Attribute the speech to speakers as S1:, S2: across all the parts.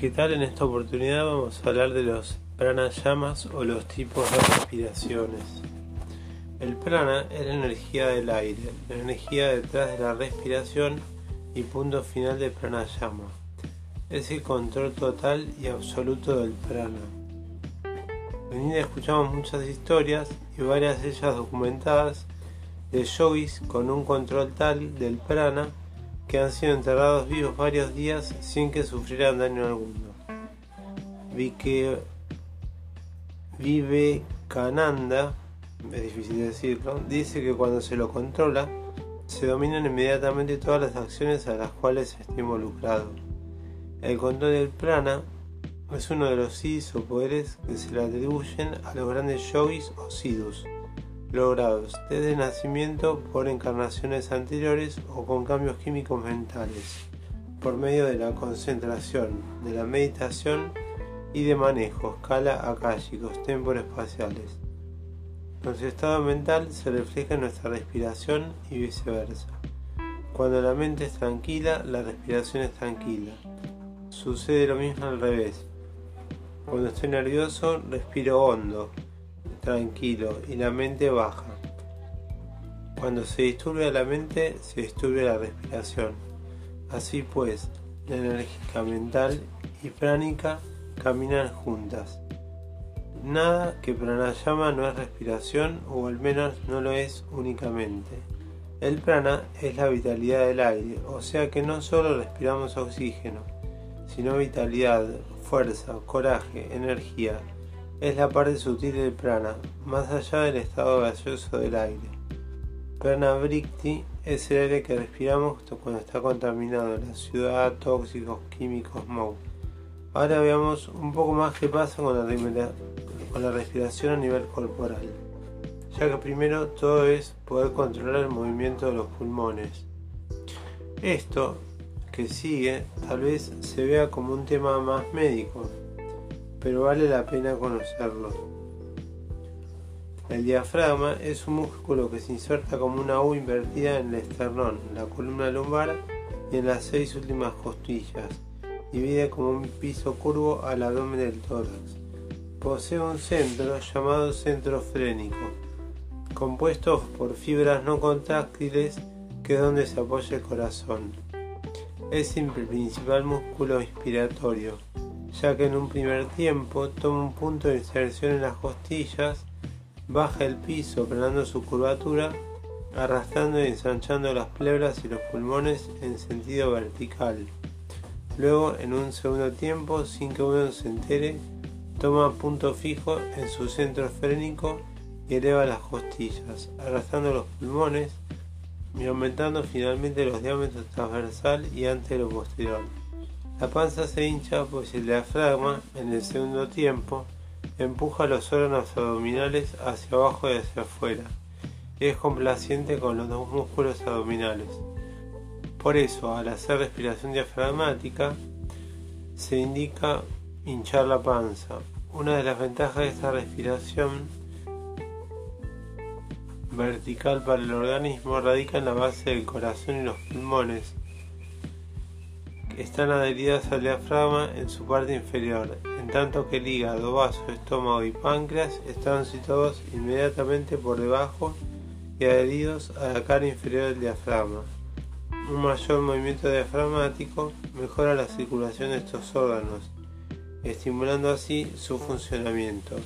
S1: ¿Qué tal? En esta oportunidad vamos a hablar de los pranayamas o los tipos de respiraciones. El prana es la energía del aire, la energía detrás de la respiración y punto final de pranayama. Es el control total y absoluto del prana. En India escuchamos muchas historias y varias de ellas documentadas de yogis con un control tal del prana que han sido enterrados vivos varios días sin que sufrieran daño alguno. Vi que Vivekananda, es difícil decirlo, dice que cuando se lo controla, se dominan inmediatamente todas las acciones a las cuales está involucrado. El control del prana es uno de los siddhis o poderes que se le atribuyen a los grandes yogis o siddhus logrados desde nacimiento por encarnaciones anteriores o con cambios químicos mentales, por medio de la concentración, de la meditación y de manejos escala akáshicos espaciales. Nuestro estado mental se refleja en nuestra respiración y viceversa. Cuando la mente es tranquila, la respiración es tranquila. Sucede lo mismo al revés. Cuando estoy nervioso, respiro hondo, tranquilo y la mente baja. Cuando se disturbe la mente, se disturbe la respiración. Así pues, la enérgica mental y pránica caminan juntas. Nada que pranayama no es respiración o al menos no lo es únicamente. El prana es la vitalidad del aire, o sea que no solo respiramos oxígeno, sino vitalidad, fuerza, coraje, energía, es la parte sutil del prana, más allá del estado gaseoso del aire. Prana Brikti es el aire que respiramos cuando está contaminado en la ciudad, tóxicos, químicos, smog. Ahora veamos un poco más qué pasa con la, con la respiración a nivel corporal, ya que primero todo es poder controlar el movimiento de los pulmones. Esto que sigue tal vez se vea como un tema más médico, pero vale la pena conocerlo. El diafragma es un músculo que se inserta como una U invertida en el esternón, la columna lumbar y en las seis últimas costillas. Divide como un piso curvo al abdomen del tórax. Posee un centro llamado centro frénico, compuesto por fibras no contráctiles que es donde se apoya el corazón. Es el principal músculo inspiratorio ya que en un primer tiempo toma un punto de inserción en las costillas, baja el piso frenando su curvatura, arrastrando y ensanchando las pleuras y los pulmones en sentido vertical. Luego, en un segundo tiempo, sin que uno se entere, toma punto fijo en su centro frénico y eleva las costillas, arrastrando los pulmones y aumentando finalmente los diámetros transversal y antero posterior. La panza se hincha pues el diafragma, en el segundo tiempo, empuja los órganos abdominales hacia abajo y hacia afuera, y es complaciente con los dos músculos abdominales. Por eso, al hacer respiración diafragmática, se indica hinchar la panza. Una de las ventajas de esta respiración vertical para el organismo radica en la base del corazón y los pulmones, están adheridas al diafragma en su parte inferior, en tanto que el hígado, vaso, estómago y páncreas están situados inmediatamente por debajo y adheridos a la cara inferior del diafragma. Un mayor movimiento diafragmático mejora la circulación de estos órganos, estimulando así su funcionamiento.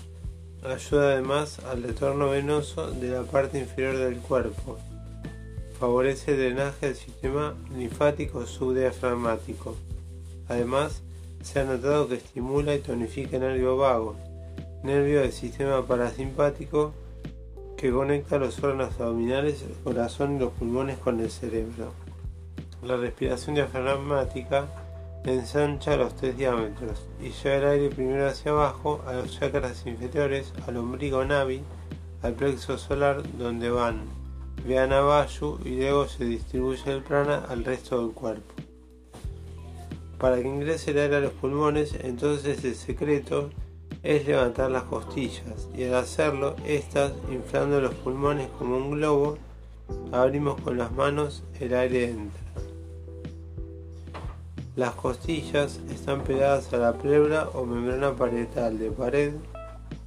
S1: Ayuda además al retorno venoso de la parte inferior del cuerpo favorece el drenaje del sistema linfático subdiafragmático. Además, se ha notado que estimula y tonifica el nervio vago, nervio del sistema parasimpático que conecta los órganos abdominales, el corazón y los pulmones con el cerebro. La respiración diafragmática ensancha los tres diámetros y lleva el aire primero hacia abajo a los chakras inferiores, al ombligo navi, al plexo solar, donde van Vayu y luego se distribuye el prana al resto del cuerpo. Para que ingrese el aire a los pulmones, entonces el secreto es levantar las costillas y al hacerlo, estas inflando los pulmones como un globo, abrimos con las manos, el aire entra. Las costillas están pegadas a la pleura o membrana parietal de pared,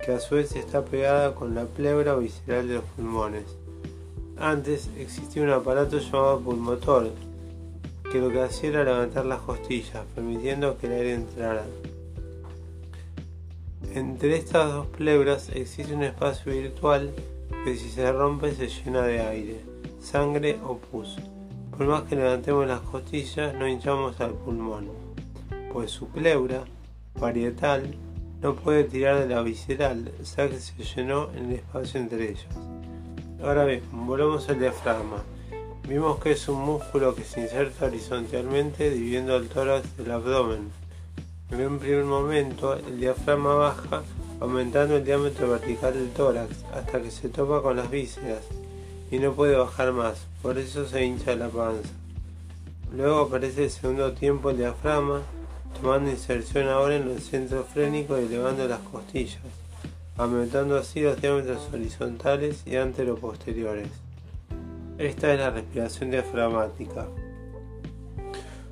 S1: que a su vez está pegada con la pleura visceral de los pulmones. Antes existía un aparato llamado pulmotor, que lo que hacía era levantar las costillas, permitiendo que el aire entrara. Entre estas dos pleuras existe un espacio virtual que si se rompe se llena de aire, sangre o pus. Por más que levantemos las costillas, no hinchamos al pulmón, pues su pleura parietal no puede tirar de la visceral, ya que se llenó en el espacio entre ellos. Ahora bien, volvemos al diafragma. Vimos que es un músculo que se inserta horizontalmente dividiendo el tórax del abdomen. En un primer momento, el diafragma baja aumentando el diámetro vertical del tórax hasta que se topa con las vísceras y no puede bajar más, por eso se hincha la panza. Luego aparece el segundo tiempo el diafragma, tomando inserción ahora en el centro frénico y elevando las costillas, aumentando así los diámetros horizontales y anteroposteriores. Esta es la respiración diafragmática.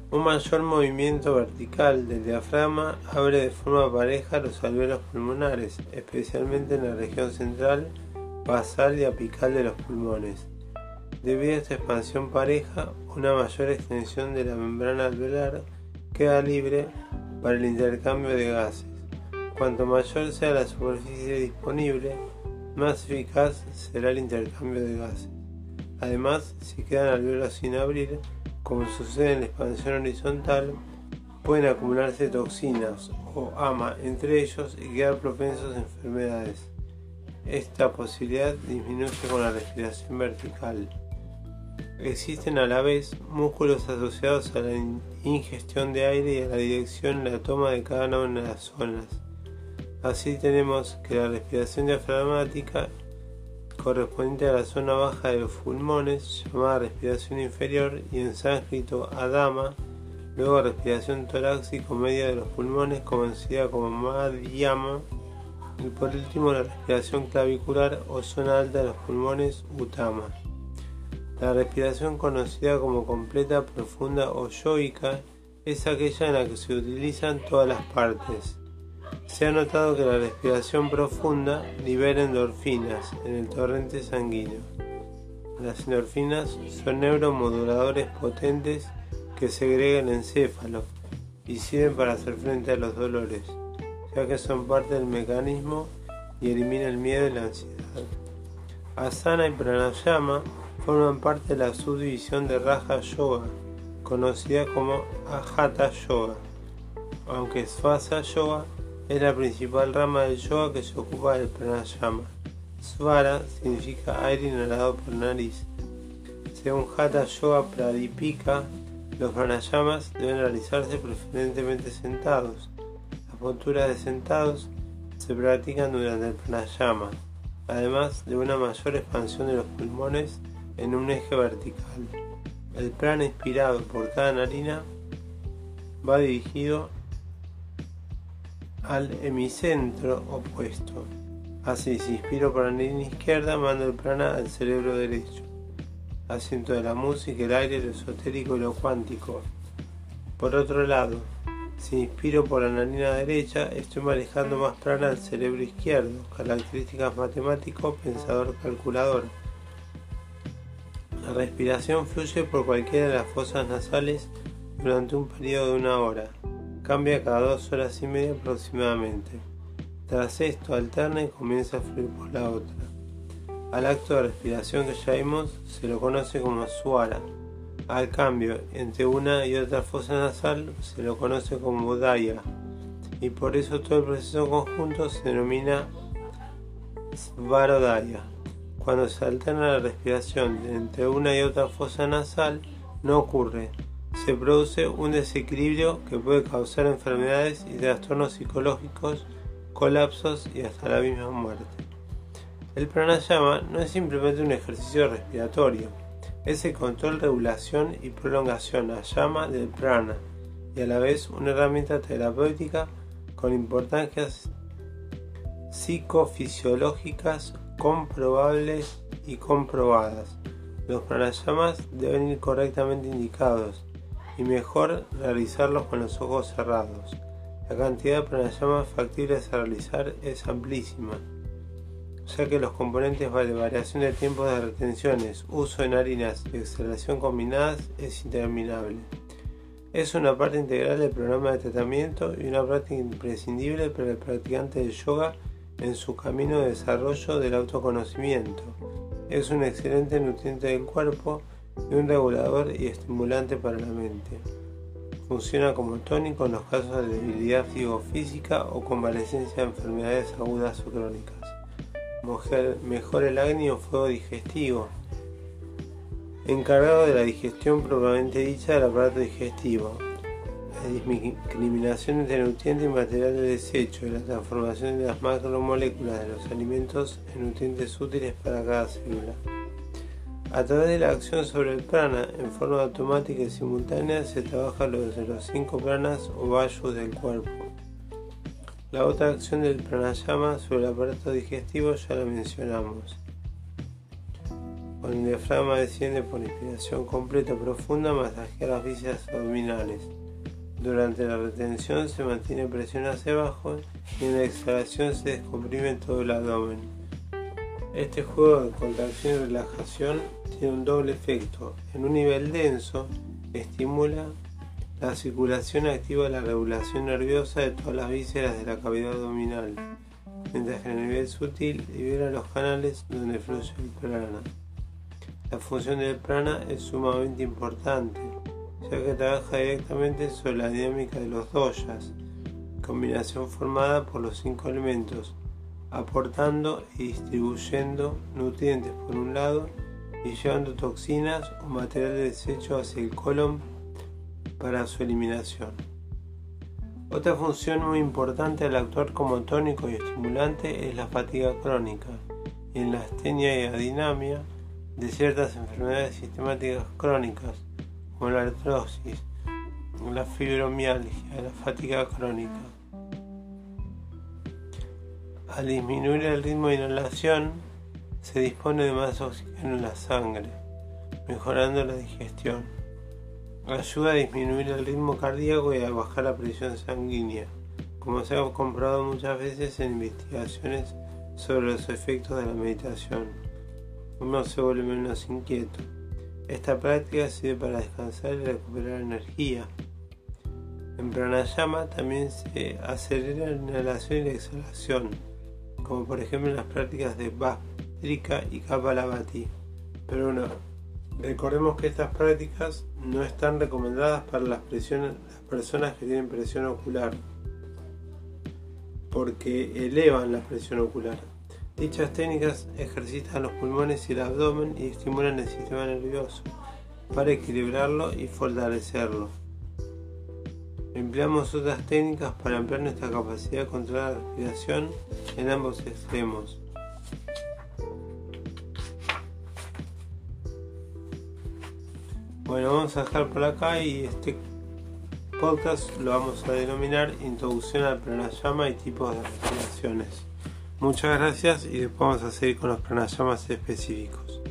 S1: Un mayor movimiento vertical del diafragma abre de forma pareja los alveolos pulmonares, especialmente en la región central, basal y apical de los pulmones. Debido a esta expansión pareja, una mayor extensión de la membrana alveolar queda libre para el intercambio de gases. Cuanto mayor sea la superficie disponible, más eficaz será el intercambio de gases. Además, si quedan alveolos sin abrir, como sucede en la expansión horizontal, pueden acumularse toxinas o ama entre ellos y quedar propensos a enfermedades. Esta posibilidad disminuye con la respiración vertical. Existen a la vez músculos asociados a la ingestión de aire y a la dirección en la toma de cada una de las zonas. Así tenemos que la respiración diafragmática correspondiente a la zona baja de los pulmones, llamada respiración inferior, y en sánscrito adama, luego respiración torácico media de los pulmones, conocida como madhyama, y por último la respiración clavicular o zona alta de los pulmones, utama. La respiración conocida como completa, profunda o yoica es aquella en la que se utilizan todas las partes. Se ha notado que la respiración profunda libera endorfinas en el torrente sanguíneo. Las endorfinas son neuromoduladores potentes que segregan el encéfalo y sirven para hacer frente a los dolores, ya que son parte del mecanismo y eliminan el miedo y la ansiedad. Asana y pranayama forman parte de la subdivisión de Raja Yoga, conocida como Ajata Yoga, aunque Svasa Yoga es la principal rama del yoga que se ocupa del pranayama. Svara significa aire inhalado por nariz. Según Hatha Yoga Pradipika, los pranayamas deben realizarse preferentemente sentados. Las posturas de sentados se practican durante el pranayama, además de una mayor expansión de los pulmones en un eje vertical. El prana inspirado por cada narina va dirigido al hemicentro opuesto. Así, si inspiro por la narina izquierda, mando el prana al cerebro derecho. Asiento de la música, el aire, lo esotérico y lo cuántico. Por otro lado, si inspiro por la narina derecha, estoy manejando más prana al cerebro izquierdo, características matemático, pensador, calculador. La respiración fluye por cualquiera de las fosas nasales durante un periodo de una hora cambia cada dos horas y media aproximadamente. Tras esto alterna y comienza a fluir por la otra. Al acto de respiración que ya vimos se lo conoce como suara. Al cambio entre una y otra fosa nasal se lo conoce como daya. Y por eso todo el proceso conjunto se denomina svarodaya. Cuando se alterna la respiración entre una y otra fosa nasal no ocurre, se produce un desequilibrio que puede causar enfermedades y trastornos psicológicos, colapsos y hasta la misma muerte. El pranayama no es simplemente un ejercicio respiratorio, es el control, regulación y prolongación a llama del prana y a la vez una herramienta terapéutica con importancias psicofisiológicas comprobables y comprobadas. Los pranayamas deben ir correctamente indicados y mejor realizarlos con los ojos cerrados. La cantidad de pranayamas factibles a realizar es amplísima, ya que los componentes de variación de tiempos de retenciones, uso en harinas y exhalación combinadas es interminable. Es una parte integral del programa de tratamiento y una práctica imprescindible para el practicante de yoga en su camino de desarrollo del autoconocimiento. Es un excelente nutriente del cuerpo y un regulador y estimulante para la mente. Funciona como tónico en los casos de debilidad física o convalescencia de enfermedades agudas o crónicas. Mejora el acné o fuego digestivo. Encargado de la digestión propiamente dicha del aparato digestivo, la discriminación entre nutrientes y material de desecho y la transformación de las macromoléculas de los alimentos en nutrientes útiles para cada célula. A través de la acción sobre el prana, en forma automática y simultánea, se trabaja los los cinco pranas o vayus del cuerpo. La otra acción del pranayama sobre el aparato digestivo ya la mencionamos. Cuando el diafragma desciende por inspiración completa profunda, masajea las vísceras abdominales. Durante la retención se mantiene presión hacia abajo y en la exhalación se descomprime todo el abdomen. Este juego de contracción y relajación tiene un doble efecto. En un nivel denso, estimula la circulación activa la regulación nerviosa de todas las vísceras de la cavidad abdominal, mientras que en el nivel sutil libera los canales donde fluye el prana. La función del prana es sumamente importante, ya que trabaja directamente sobre la dinámica de los doyas, combinación formada por los cinco elementos, aportando y distribuyendo nutrientes por un lado y llevando toxinas o material de desecho hacia el colon para su eliminación. Otra función muy importante al actuar como tónico y estimulante es la fatiga crónica en la astenia y adinamia de ciertas enfermedades sistemáticas crónicas como la artrosis, la fibromialgia, la fatiga crónica. Al disminuir el ritmo de inhalación, se dispone de más oxígeno en la sangre, mejorando la digestión. Ayuda a disminuir el ritmo cardíaco y a bajar la presión sanguínea, como se ha comprobado muchas veces en investigaciones sobre los efectos de la meditación. Uno se vuelve menos inquieto, esta práctica sirve para descansar y recuperar energía. En pranayama también se acelera la inhalación y la exhalación, como por ejemplo en las prácticas de Bhastrika y Kapalabhati. Pero no, recordemos que estas prácticas no están recomendadas para las personas que tienen presión ocular, porque elevan la presión ocular. Dichas técnicas ejercitan los pulmones y el abdomen y estimulan el sistema nervioso para equilibrarlo y fortalecerlo. Empleamos otras técnicas para ampliar nuestra capacidad de controlar la respiración en ambos extremos. Bueno, vamos a dejar por acá y este podcast lo vamos a denominar Introducción al pranayama y tipos de respiraciones. Muchas gracias y después vamos a seguir con los pranayamas específicos.